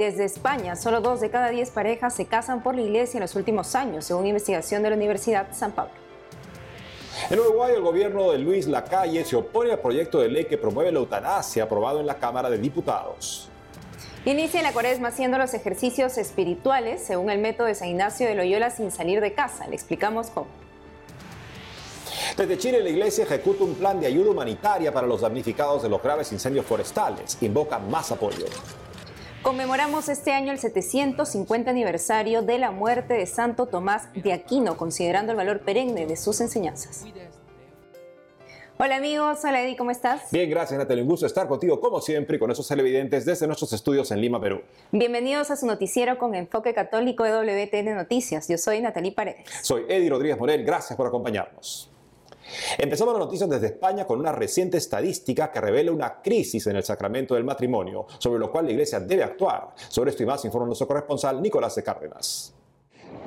desde España, solo dos de cada diez parejas se casan por la iglesia en los últimos años, según investigación de la Universidad San Pablo. En Uruguay, el gobierno de Luis Lacalle se opone al proyecto de ley que promueve la eutanasia aprobado en la Cámara de Diputados. Inicia la cuaresma haciendo los ejercicios espirituales según el método de San Ignacio de Loyola sin salir de casa. Le explicamos cómo. Desde Chile, la iglesia ejecuta un plan de ayuda humanitaria para los damnificados de los graves incendios forestales. Invoca más apoyo. Conmemoramos este año el 750 aniversario de la muerte de Santo Tomás de Aquino, considerando el valor perenne de sus enseñanzas. Hola amigos, hola Eddie, ¿cómo estás? Bien, gracias Natalia, un gusto estar contigo como siempre y con esos televidentes desde nuestros estudios en Lima, Perú. Bienvenidos a su noticiero con enfoque católico de WTN Noticias. Yo soy Natalie Paredes. Soy Eddie Rodríguez Morel, gracias por acompañarnos. Empezamos las noticias desde España con una reciente estadística que revela una crisis en el sacramento del matrimonio, sobre lo cual la Iglesia debe actuar. Sobre esto y más informa nuestro corresponsal Nicolás de Cárdenas.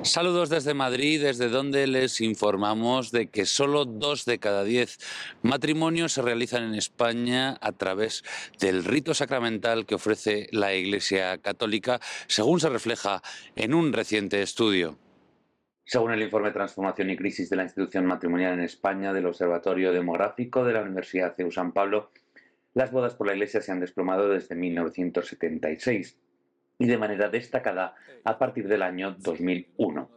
Saludos desde Madrid, desde donde les informamos de que solo dos de cada diez matrimonios se realizan en España a través del rito sacramental que ofrece la Iglesia Católica, según se refleja en un reciente estudio. Según el informe Transformación y Crisis de la Institución Matrimonial en España del Observatorio Demográfico de la Universidad CEU San Pablo, las bodas por la Iglesia se han desplomado desde 1976 y de manera destacada a partir del año 2001.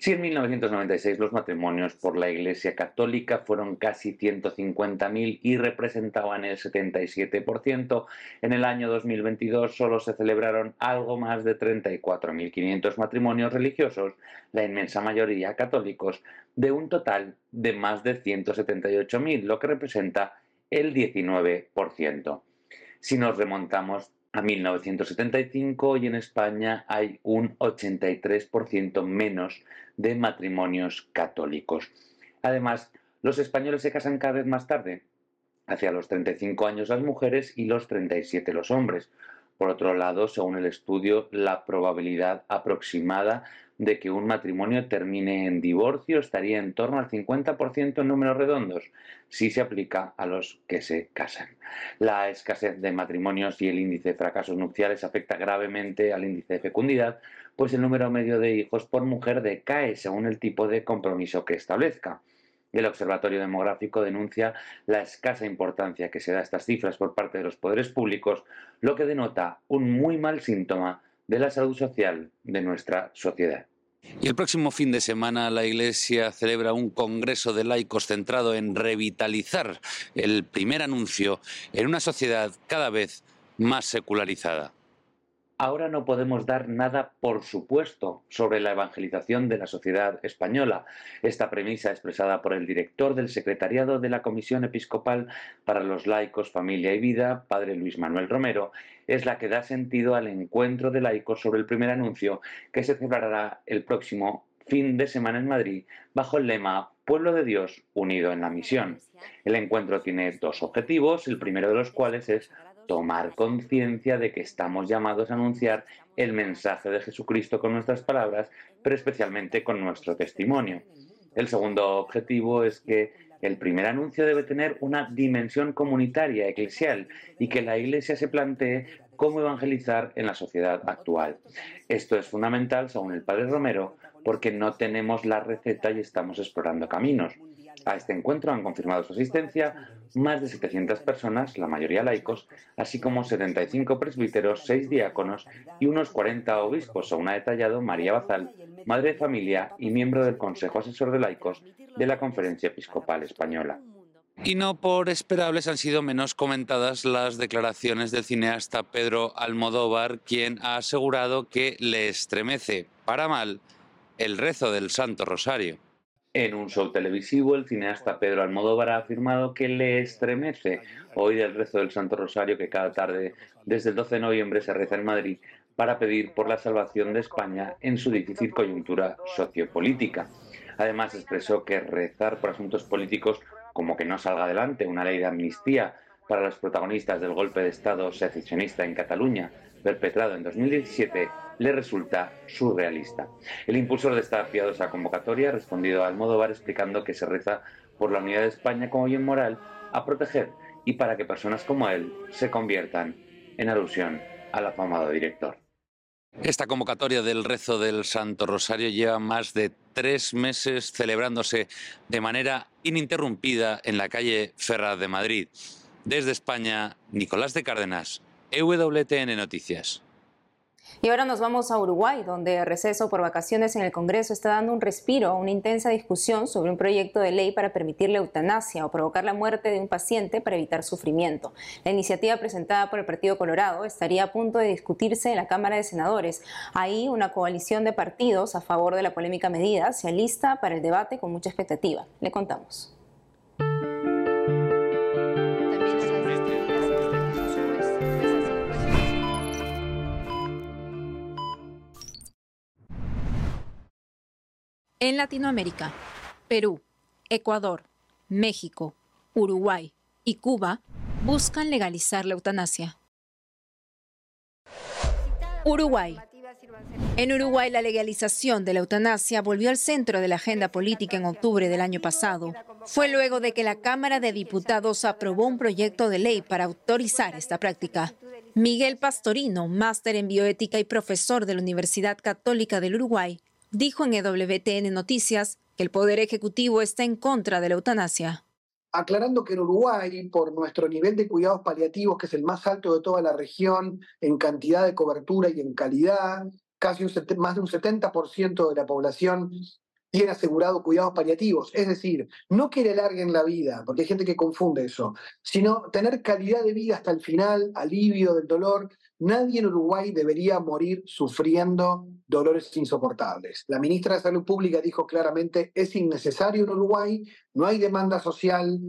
Si en 1996 los matrimonios por la Iglesia Católica fueron casi 150.000 y representaban el 77%, en el año 2022 solo se celebraron algo más de 34.500 matrimonios religiosos, la inmensa mayoría católicos, de un total de más de 178.000, lo que representa el 19%. Si nos remontamos a 1975 y en España hay un 83% menos de matrimonios católicos. Además, los españoles se casan cada vez más tarde, hacia los 35 años las mujeres y los 37 los hombres. Por otro lado, según el estudio, la probabilidad aproximada de que un matrimonio termine en divorcio estaría en torno al 50% en números redondos, si se aplica a los que se casan. La escasez de matrimonios y el índice de fracasos nupciales afecta gravemente al índice de fecundidad, pues el número medio de hijos por mujer decae según el tipo de compromiso que establezca. El Observatorio Demográfico denuncia la escasa importancia que se da a estas cifras por parte de los poderes públicos, lo que denota un muy mal síntoma de la salud social de nuestra sociedad. Y el próximo fin de semana la Iglesia celebra un congreso de laicos centrado en revitalizar el primer anuncio en una sociedad cada vez más secularizada. Ahora no podemos dar nada por supuesto sobre la evangelización de la sociedad española. Esta premisa expresada por el director del Secretariado de la Comisión Episcopal para los Laicos, Familia y Vida, Padre Luis Manuel Romero, es la que da sentido al encuentro de laicos sobre el primer anuncio que se celebrará el próximo fin de semana en Madrid bajo el lema Pueblo de Dios unido en la misión. El encuentro tiene dos objetivos, el primero de los cuales es tomar conciencia de que estamos llamados a anunciar el mensaje de Jesucristo con nuestras palabras, pero especialmente con nuestro testimonio. El segundo objetivo es que el primer anuncio debe tener una dimensión comunitaria, eclesial, y que la Iglesia se plantee cómo evangelizar en la sociedad actual. Esto es fundamental, según el Padre Romero, porque no tenemos la receta y estamos explorando caminos. A este encuentro han confirmado su asistencia más de 700 personas, la mayoría laicos, así como 75 presbíteros, 6 diáconos y unos 40 obispos, según ha detallado María Bazal, madre de familia y miembro del Consejo Asesor de Laicos de la Conferencia Episcopal Española. Y no por esperables han sido menos comentadas las declaraciones del cineasta Pedro Almodóvar, quien ha asegurado que le estremece, para mal, el rezo del Santo Rosario. En un show televisivo, el cineasta Pedro Almodóvar ha afirmado que le estremece oír el rezo del Santo Rosario que cada tarde, desde el 12 de noviembre, se reza en Madrid para pedir por la salvación de España en su difícil coyuntura sociopolítica. Además, expresó que rezar por asuntos políticos como que no salga adelante una ley de amnistía para los protagonistas del golpe de Estado secesionista en Cataluña, perpetrado en 2017, le resulta surrealista. El impulsor de esta piadosa convocatoria ha respondido a Almodóvar explicando que se reza por la unidad de España como bien moral a proteger y para que personas como él se conviertan en alusión al afamado director. Esta convocatoria del rezo del Santo Rosario lleva más de tres meses celebrándose de manera ininterrumpida en la calle Ferraz de Madrid. Desde España, Nicolás de Cárdenas, EWTN Noticias. Y ahora nos vamos a Uruguay, donde el receso por vacaciones en el Congreso está dando un respiro a una intensa discusión sobre un proyecto de ley para permitir la eutanasia o provocar la muerte de un paciente para evitar sufrimiento. La iniciativa presentada por el Partido Colorado estaría a punto de discutirse en la Cámara de Senadores. Ahí una coalición de partidos a favor de la polémica medida se alista para el debate con mucha expectativa. Le contamos. En Latinoamérica, Perú, Ecuador, México, Uruguay y Cuba buscan legalizar la eutanasia. Uruguay. En Uruguay la legalización de la eutanasia volvió al centro de la agenda política en octubre del año pasado. Fue luego de que la Cámara de Diputados aprobó un proyecto de ley para autorizar esta práctica. Miguel Pastorino, máster en bioética y profesor de la Universidad Católica del Uruguay, dijo en EWTN Noticias que el Poder Ejecutivo está en contra de la eutanasia. Aclarando que en Uruguay, por nuestro nivel de cuidados paliativos, que es el más alto de toda la región en cantidad de cobertura y en calidad, casi más de un 70% de la población tiene asegurado cuidados paliativos. Es decir, no que le alarguen la vida, porque hay gente que confunde eso, sino tener calidad de vida hasta el final, alivio del dolor. Nadie en Uruguay debería morir sufriendo dolores insoportables. La ministra de Salud Pública dijo claramente, es innecesario en Uruguay, no hay demanda social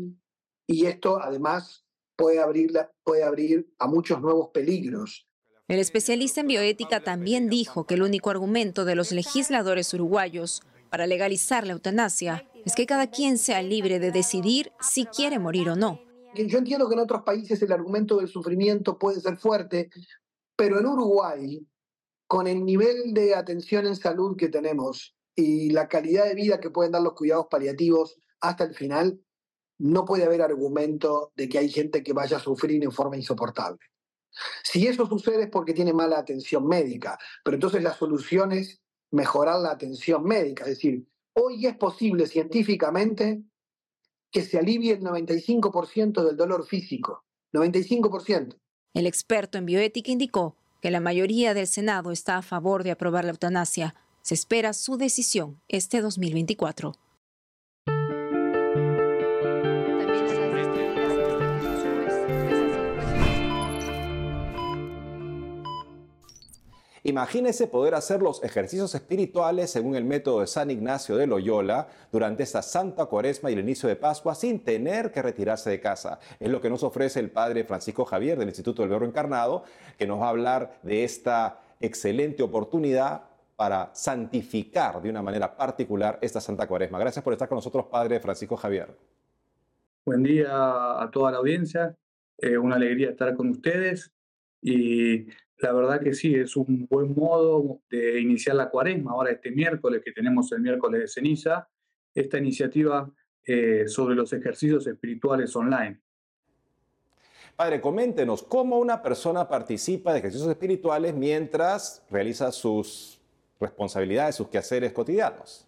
y esto además puede abrir, puede abrir a muchos nuevos peligros. El especialista en bioética también dijo que el único argumento de los legisladores uruguayos para legalizar la eutanasia es que cada quien sea libre de decidir si quiere morir o no. Yo entiendo que en otros países el argumento del sufrimiento puede ser fuerte, pero en Uruguay, con el nivel de atención en salud que tenemos y la calidad de vida que pueden dar los cuidados paliativos hasta el final, no puede haber argumento de que hay gente que vaya a sufrir en forma insoportable. Si eso sucede es porque tiene mala atención médica, pero entonces la solución es mejorar la atención médica. Es decir, hoy es posible científicamente que se alivie el 95% del dolor físico. 95%. El experto en bioética indicó que la mayoría del Senado está a favor de aprobar la eutanasia. Se espera su decisión este 2024. Imagínese poder hacer los ejercicios espirituales según el método de San Ignacio de Loyola durante esta Santa Cuaresma y el inicio de Pascua sin tener que retirarse de casa. Es lo que nos ofrece el Padre Francisco Javier del Instituto del Verbo Encarnado, que nos va a hablar de esta excelente oportunidad para santificar de una manera particular esta Santa Cuaresma. Gracias por estar con nosotros, Padre Francisco Javier. Buen día a toda la audiencia. Eh, una alegría estar con ustedes y la verdad que sí, es un buen modo de iniciar la cuaresma, ahora este miércoles que tenemos el miércoles de ceniza, esta iniciativa eh, sobre los ejercicios espirituales online. Padre, coméntenos cómo una persona participa de ejercicios espirituales mientras realiza sus responsabilidades, sus quehaceres cotidianos.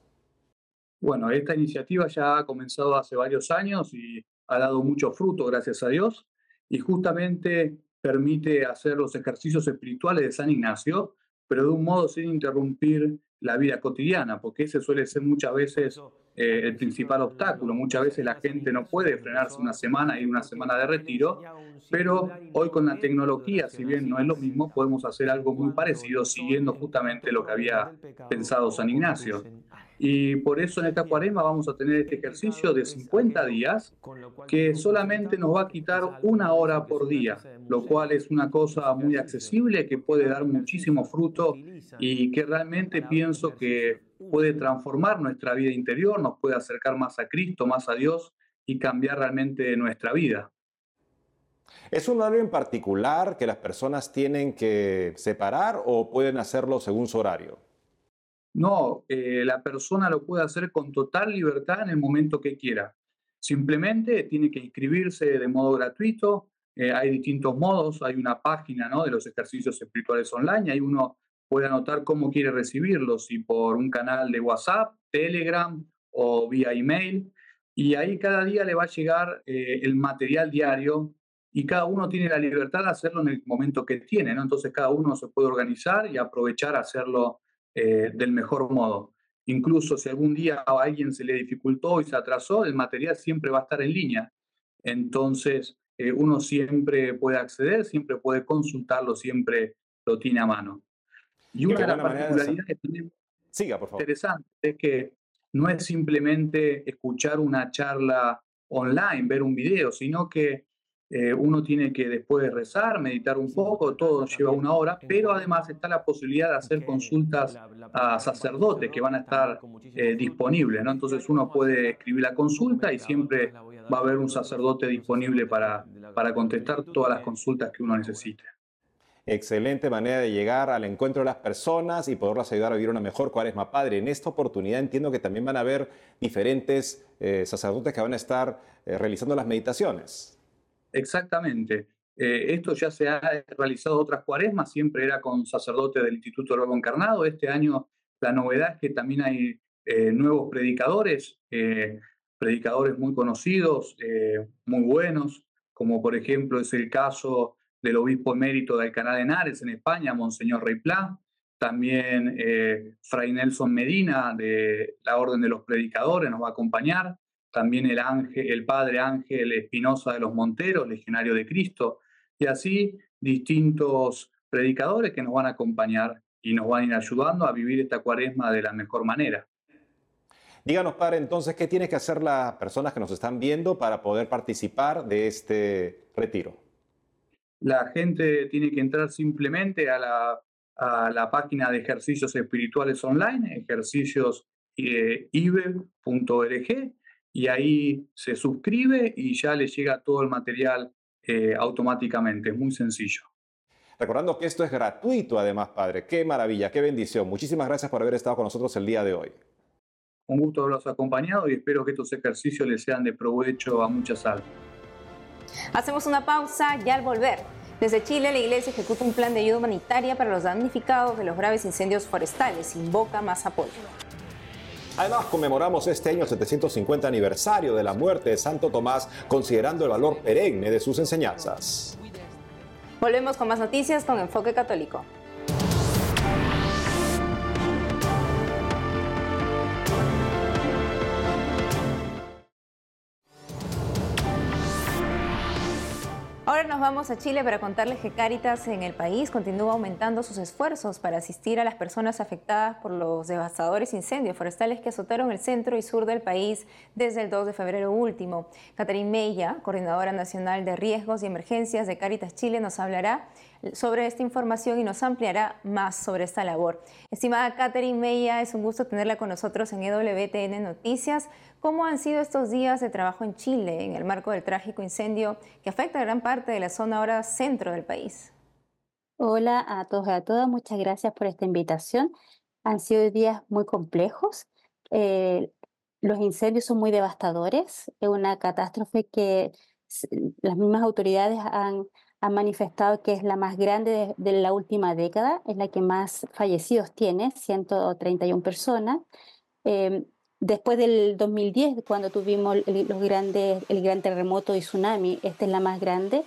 Bueno, esta iniciativa ya ha comenzado hace varios años y ha dado mucho fruto, gracias a Dios. Y justamente permite hacer los ejercicios espirituales de San Ignacio, pero de un modo sin interrumpir la vida cotidiana, porque ese suele ser muchas veces eh, el principal obstáculo. Muchas veces la gente no puede frenarse una semana y una semana de retiro, pero hoy con la tecnología, si bien no es lo mismo, podemos hacer algo muy parecido siguiendo justamente lo que había pensado San Ignacio. Y por eso en esta cuaresma vamos a tener este ejercicio de 50 días que solamente nos va a quitar una hora por día, lo cual es una cosa muy accesible que puede dar muchísimo fruto y que realmente pienso que puede transformar nuestra vida interior, nos puede acercar más a Cristo, más a Dios y cambiar realmente nuestra vida. ¿Es un horario en particular que las personas tienen que separar o pueden hacerlo según su horario? No, eh, la persona lo puede hacer con total libertad en el momento que quiera. Simplemente tiene que inscribirse de modo gratuito. Eh, hay distintos modos. Hay una página ¿no? de los ejercicios espirituales online. Hay uno puede anotar cómo quiere recibirlo, si por un canal de WhatsApp, Telegram o vía email. Y ahí cada día le va a llegar eh, el material diario y cada uno tiene la libertad de hacerlo en el momento que tiene. Entonces cada uno se puede organizar y aprovechar hacerlo eh, del mejor modo. Incluso si algún día a alguien se le dificultó y se atrasó, el material siempre va a estar en línea. Entonces eh, uno siempre puede acceder, siempre puede consultarlo, siempre lo tiene a mano. Y una de las particularidades Siga, por favor. interesantes es que no es simplemente escuchar una charla online, ver un video, sino que eh, uno tiene que después rezar, meditar un poco, todo lleva una hora, pero además está la posibilidad de hacer consultas a sacerdotes que van a estar eh, disponibles, ¿no? Entonces uno puede escribir la consulta y siempre va a haber un sacerdote disponible para, para contestar todas las consultas que uno necesite. Excelente manera de llegar al encuentro de las personas y poderlas ayudar a vivir una mejor cuaresma. Padre, en esta oportunidad entiendo que también van a haber diferentes eh, sacerdotes que van a estar realizando las meditaciones. Exactamente. Eh, esto ya se ha realizado otras cuaresmas, siempre era con sacerdotes del Instituto Verbo Encarnado. Este año la novedad es que también hay eh, nuevos predicadores, eh, predicadores muy conocidos, muy buenos, como por ejemplo es el caso del obispo emérito de Alcalá de Henares en España, Monseñor Rey Plá, también Fray Nelson Medina de la Orden de los Predicadores nos va a acompañar, también el, ángel, el padre Ángel Espinosa de los Monteros, legionario de Cristo, y así distintos predicadores que nos van a acompañar y nos van a ir ayudando a vivir esta cuaresma de la mejor manera. Díganos, padre, entonces, ¿qué tiene que hacer las personas que nos están viendo para poder participar de este retiro? La gente tiene que entrar simplemente a la, a la página de ejercicios espirituales online, ejerciciosive.org, y ahí se suscribe y ya le llega todo el material eh, automáticamente. Es muy sencillo. Recordando que esto es gratuito además, Padre. Qué maravilla, qué bendición. Muchísimas gracias por haber estado con nosotros el día de hoy. Un gusto haberlos acompañado y espero que estos ejercicios les sean de provecho a muchas almas. Hacemos una pausa y al volver. Desde Chile, la Iglesia ejecuta un plan de ayuda humanitaria para los damnificados de los graves incendios forestales. Invoca más apoyo. Además, conmemoramos este año el 750 aniversario de la muerte de Santo Tomás, considerando el valor perenne de sus enseñanzas. Volvemos con más noticias con Enfoque Católico. Ahora nos vamos a Chile para contarles que Cáritas en el país continúa aumentando sus esfuerzos para asistir a las personas afectadas por los devastadores incendios forestales que azotaron el centro y sur del país desde el 2 de febrero último. Catherine Mella, coordinadora nacional de riesgos y emergencias de Cáritas Chile, nos hablará sobre esta información y nos ampliará más sobre esta labor. Estimada Catherine Mella, es un gusto tenerla con nosotros en EWTN Noticias. ¿Cómo han sido estos días de trabajo en Chile en el marco del trágico incendio que afecta a gran parte de la zona ahora centro del país? Hola a todos y a todas, muchas gracias por esta invitación. Han sido días muy complejos. Eh, los incendios son muy devastadores. Es una catástrofe que las mismas autoridades han, manifestado que es la más grande de, la última década, es la que más fallecidos tiene, 131 personas. Eh, Después del 2010, cuando tuvimos los grandes, el gran terremoto y tsunami, esta es la más grande.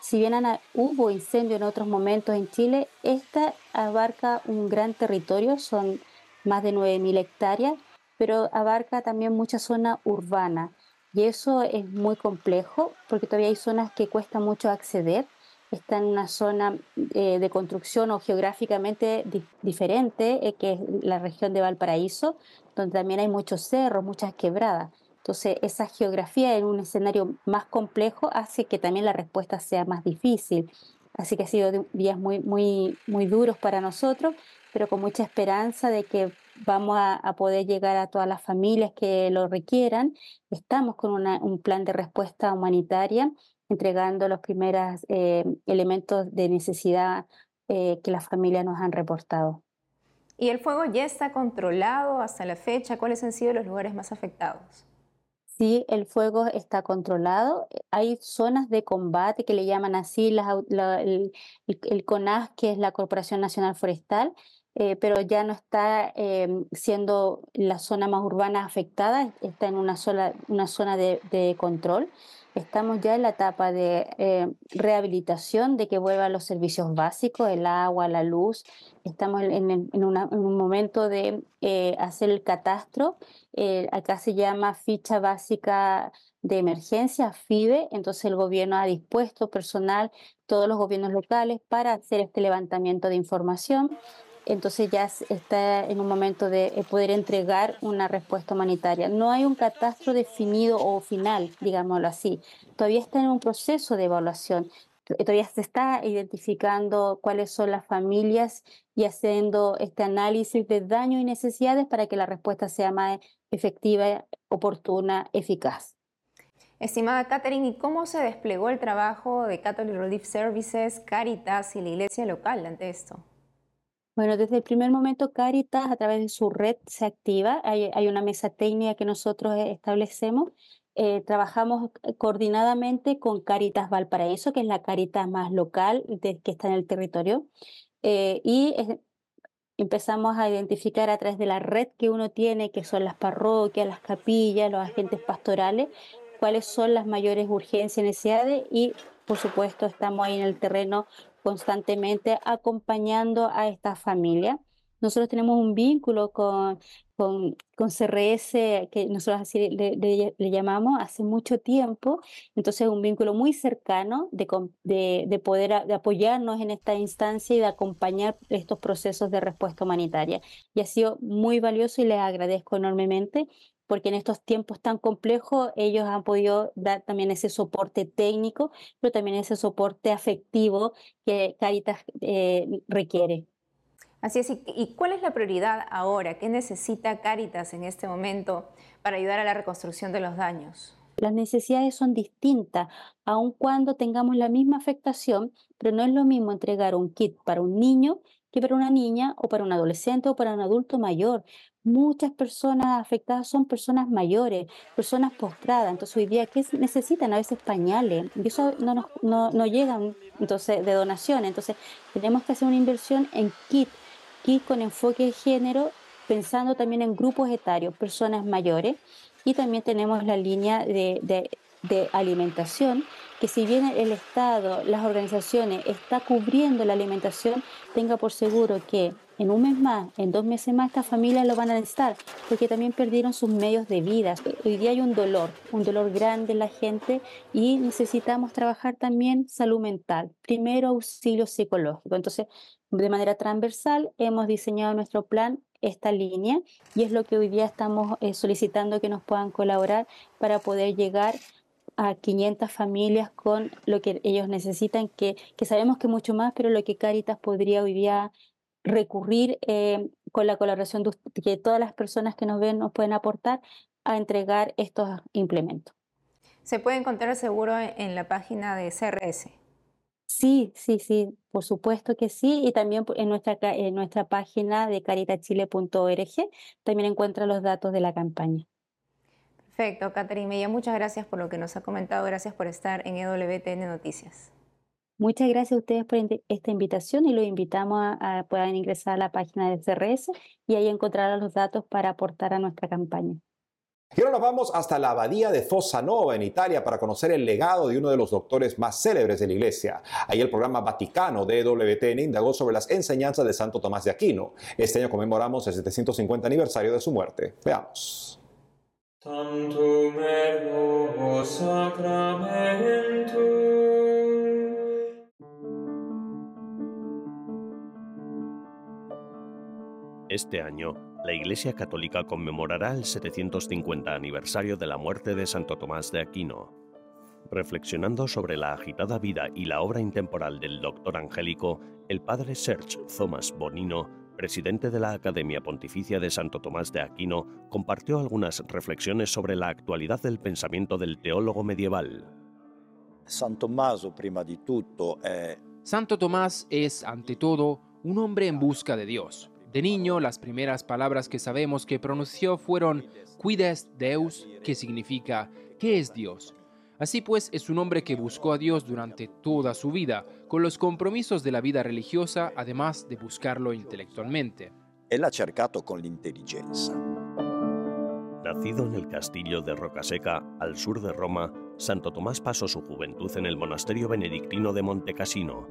Si bien hubo incendio en otros momentos en Chile, esta abarca un gran territorio, son más de 9.000 hectáreas, pero abarca también mucha zona urbana. Y eso es muy complejo porque todavía hay zonas que cuesta mucho acceder. Está en una zona eh, de construcción o geográficamente diferente, eh, que es la región de Valparaíso, donde también hay muchos cerros, muchas quebradas. Entonces, esa geografía en un escenario más complejo hace que también la respuesta sea más difícil. Así que ha sido días muy, muy, muy duros para nosotros, pero con mucha esperanza de que vamos a, poder llegar a todas las familias que lo requieran. Estamos con un plan de respuesta humanitaria, entregando los primeros eh, elementos de necesidad eh, que las familias nos han reportado. ¿Y el fuego ya está controlado hasta la fecha? ¿Cuáles han sido los lugares más afectados? Sí, el fuego está controlado. Hay zonas de combate que le llaman así, el, CONAS, que es la Corporación Nacional Forestal, eh, pero ya no está em, siendo la zona más urbana afectada, está en una, sola, una zona de, de control. Estamos ya en la etapa de eh, rehabilitación, de que vuelvan los servicios básicos, el agua, la luz. Estamos en, un momento de eh, hacer el catastro. acá se llama ficha básica de emergencia, FIBE. Entonces el gobierno ha dispuesto personal, todos los gobiernos locales, para hacer este levantamiento de información entonces ya está en un momento de eh, poder entregar una respuesta humanitaria. No hay un catastro definido o final, digámoslo así. Todavía está en un proceso de evaluación. Todavía se está identificando cuáles son las familias y haciendo este análisis de daños y necesidades para que la respuesta sea más efectiva, oportuna, eficaz. Estimada Catherine, ¿y cómo se desplegó el trabajo de Catholic Relief Services, Caritas y la iglesia local ante esto? Bueno, desde el primer momento Caritas a través de su red se activa. Hay, una mesa técnica que nosotros eh, establecemos. Eh, trabajamos eh, coordinadamente con Caritas Valparaíso, que es la Caritas más local que está en el territorio. y empezamos a identificar a través de la red que uno tiene, que son las parroquias, las capillas, los agentes pastorales, cuáles son las mayores urgencias y necesidades y por supuesto estamos ahí en el terreno constantemente acompañando a esta familia. Nosotros tenemos un vínculo con, con, con CRS, que nosotros así le, llamamos, hace mucho tiempo. Entonces, es un vínculo muy cercano de, de, de poder de apoyarnos en esta instancia y de acompañar estos procesos de respuesta humanitaria. Y ha sido muy valioso y les agradezco enormemente porque en estos tiempos tan complejos ellos han podido dar también ese soporte técnico, pero también ese soporte afectivo que Caritas eh, requiere. Así es, ¿y cuál es la prioridad ahora? ¿Qué necesita Caritas en este momento para ayudar a la reconstrucción de los daños? Las necesidades son distintas, aun cuando tengamos la misma afectación, pero no es lo mismo entregar un kit para un niño que para una niña o para un adolescente o para un adulto mayor. Muchas personas afectadas son personas mayores, personas postradas. Entonces, hoy día, ¿qué necesitan? A veces pañales. Y eso no, nos, no, no llegan entonces, de donaciones. Entonces, tenemos que hacer una inversión en kit, kit con enfoque de género, pensando también en grupos etarios, personas mayores. Y también tenemos la línea de, de alimentación, que si bien el Estado, las organizaciones está cubriendo la alimentación, tenga por seguro que en un mes más, en dos meses más, estas familias lo van a necesitar, porque también perdieron sus medios de vida. Hoy día hay un dolor, un dolor grande en la gente y necesitamos trabajar también salud mental, primero auxilio psicológico. Entonces, de manera transversal, hemos diseñado nuestro plan esta línea y es lo que hoy día estamos eh, solicitando que nos puedan colaborar para poder llegar a 500 familias con lo que ellos necesitan, que, que sabemos que mucho más, pero lo que Caritas podría hoy día recurrir eh, con la colaboración de que todas las personas que nos ven nos pueden aportar a entregar estos implementos. ¿Se puede encontrar seguro en la página de CRS? Sí, sí, sí, por supuesto que sí. Y también en nuestra, en nuestra página de caritachile.org también encuentra los datos de la campaña. Perfecto, Catherine Mella, muchas gracias por lo que nos ha comentado. Gracias por estar en EWTN Noticias. Muchas gracias a ustedes por esta invitación y los invitamos a, puedan ingresar a la página de CRS y ahí encontrarán los datos para aportar a nuestra campaña. Y ahora nos vamos hasta la abadía de Fossa Nova en Italia para conocer el legado de uno de los doctores más célebres de la Iglesia. Ahí el programa Vaticano de EWTN indagó sobre las enseñanzas de Santo Tomás de Aquino. Este año conmemoramos el 750 aniversario de su muerte. Veamos. Este año, la Iglesia Católica conmemorará el 750 aniversario de la muerte de Santo Tomás de Aquino. Reflexionando sobre la agitada vida y la obra intemporal del doctor angélico, el padre Serge Thomas Bonino, presidente de la Academia Pontificia de Santo Tomás de Aquino, compartió algunas reflexiones sobre la actualidad del pensamiento del teólogo medieval. Santo Tomás, Santo Tomás es, ante todo, un hombre en busca de Dios de niño, las primeras palabras que sabemos que pronunció fueron Quides Deus, que significa ¿qué es Dios? Así pues, es un hombre que buscó a Dios durante toda su vida, con los compromisos de la vida religiosa, además de buscarlo intelectualmente. E l'ha cercato con l'intelligenza. Nacido en el castillo de Rocaseca, al sur de Roma, Santo Tomás pasó su juventud en el monasterio benedictino de Montecassino.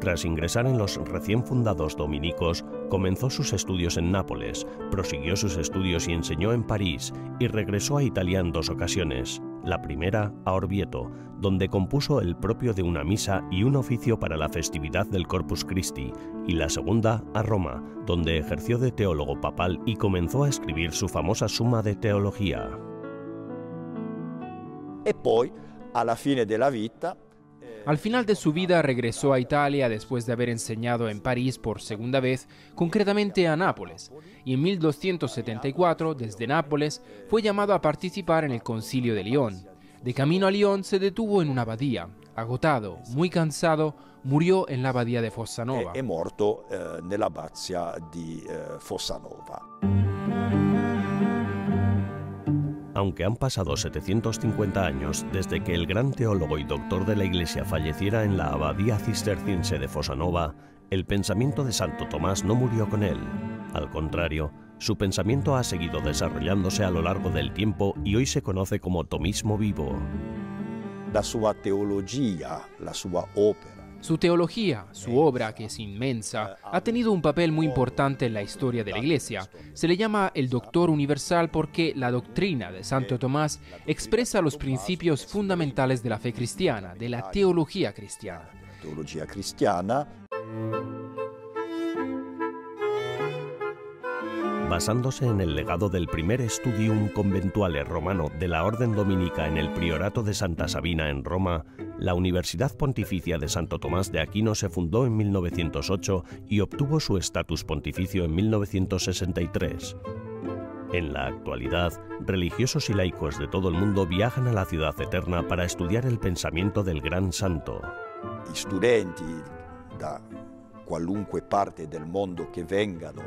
Tras ingresar en los recién fundados dominicos, comenzó sus estudios en Nápoles, prosiguió sus estudios y enseñó en París, y regresó a Italia en dos ocasiones. La primera a Orvieto, donde compuso el propio de una misa y un oficio para la festividad del Corpus Christi, y la segunda a Roma, donde ejerció de teólogo papal y comenzó a escribir su famosa Suma de Teología. E poi, alla fine della vita, Al final de su vida regresó a Italia después de haber enseñado en París por segunda vez, concretamente a Nápoles, y en 1274, desde Nápoles, fue llamado a participar en el concilio de Lyon. De camino a Lyon se detuvo en una abadía. Agotado, muy cansado, murió en la abadía de Fossanova. è morto eh, nell'abbazia di eh, Fossanova. Aunque han pasado 750 años desde que el gran teólogo y doctor de la Iglesia falleciera en la abadía cisterciense de Fosanova, el pensamiento de Santo Tomás no murió con él. Al contrario, su pensamiento ha seguido desarrollándose a lo largo del tiempo y hoy se conoce como tomismo vivo. La sua teologia, la sua opera, Su teología, su obra, que es inmensa, ha tenido un papel muy importante en la historia de la Iglesia. Se le llama el Doctor Universal porque la doctrina de Santo Tomás expresa los principios fundamentales de la fe cristiana, de la teología cristiana. teologia cristiana, Basándose en el legado del primer Studium Conventuale romano de la Orden Dominica en el Priorato de Santa Sabina en Roma, la Universidad Pontificia de Santo Tomás de Aquino se fundó en 1908 y obtuvo su estatus pontificio en 1963. En la actualidad, religiosos y laicos de todo el mundo viajan a la ciudad eterna para estudiar el pensamiento del gran santo. Qualunque parte del che vengano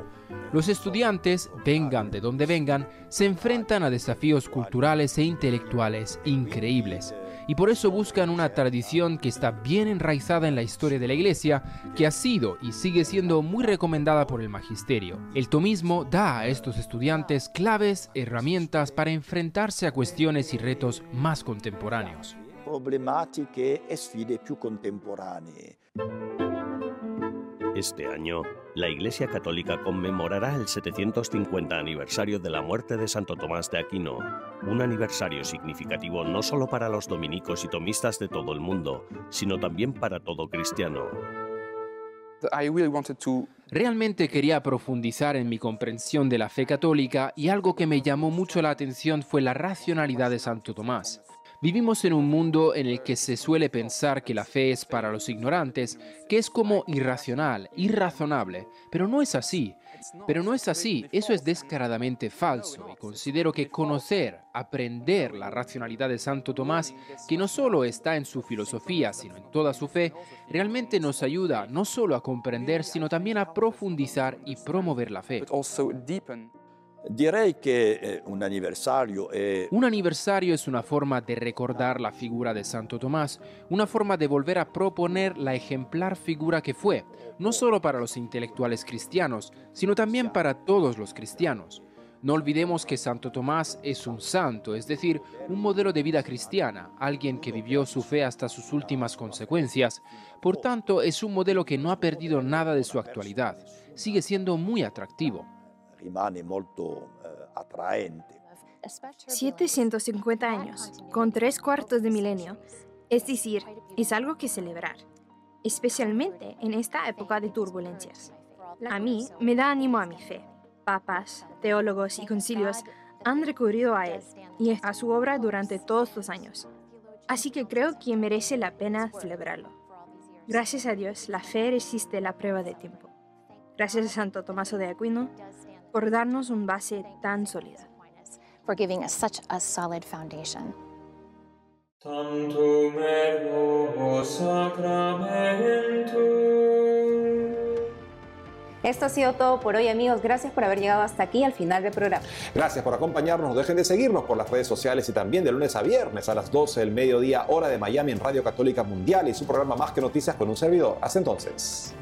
Los estudiantes, vengan de donde vengan, se enfrentan a desafíos culturales e intelectuales increíbles. Y por eso buscan una tradición que está bien enraizada en la historia de la Iglesia, que ha sido y sigue siendo muy recomendada por el magisterio. El tomismo da a estos estudiantes claves, herramientas para enfrentarse a cuestiones y retos más contemporáneos. problematiche e sfide più contemporanee. Este año, la Iglesia Católica conmemorará el 750 aniversario de la muerte de Santo Tomás de Aquino, un aniversario significativo no solo para los dominicos y tomistas de todo el mundo, sino también para todo cristiano. Realmente quería profundizar en mi comprensión de la fe católica y algo que me llamó mucho la atención fue la racionalidad de Santo Tomás. Vivimos en un mundo en el que se suele pensar que la fe es para los ignorantes, que es como irracional, irrazonable, pero no es así. Pero no es así, eso es descaradamente falso y considero que conocer, aprender la racionalidad de Santo Tomás, que no solo está en su filosofía, sino en toda su fe, realmente nos ayuda no solo a comprender, sino también a profundizar y promover la fe. Direi che eh, un aniversario es una forma de recordar la figura de Santo Tomás, una forma de volver a proponer la ejemplar figura que fue, no solo para los intelectuales cristianos, sino también para todos los cristianos. No olvidemos que Santo Tomás es un santo, es decir, un modelo de vida cristiana, alguien que vivió su fe hasta sus últimas consecuencias. Por tanto, es un modelo que no ha perdido nada de su actualidad, sigue siendo muy atractivo. Rimane molto eh, attraente. 750 años, con tres cuartos de milenio. Es decir, es algo que celebrar, especialmente en esta época de turbulencias. A mí me da ánimo a mi fe. Papas, teólogos y concilios han recurrido a él y a su obra durante todos estos años. Así que creo que merece la pena celebrarlo. Gracias a Dios, la fe resiste la prueba de tiempo. Gracias a Santo Tomaso de Aquino por darnos un base tan sólida. for giving us such a solid foundation. Tantum ergo sacramentum Esto ha sido todo por hoy amigos, gracias por haber llegado hasta aquí al final del programa. Gracias por acompañarnos, no dejen de seguirnos por las redes sociales y también de lunes a viernes a las 12 del mediodía hora de Miami en Radio Católica Mundial y su programa Más que Noticias con un servidor. Hasta entonces.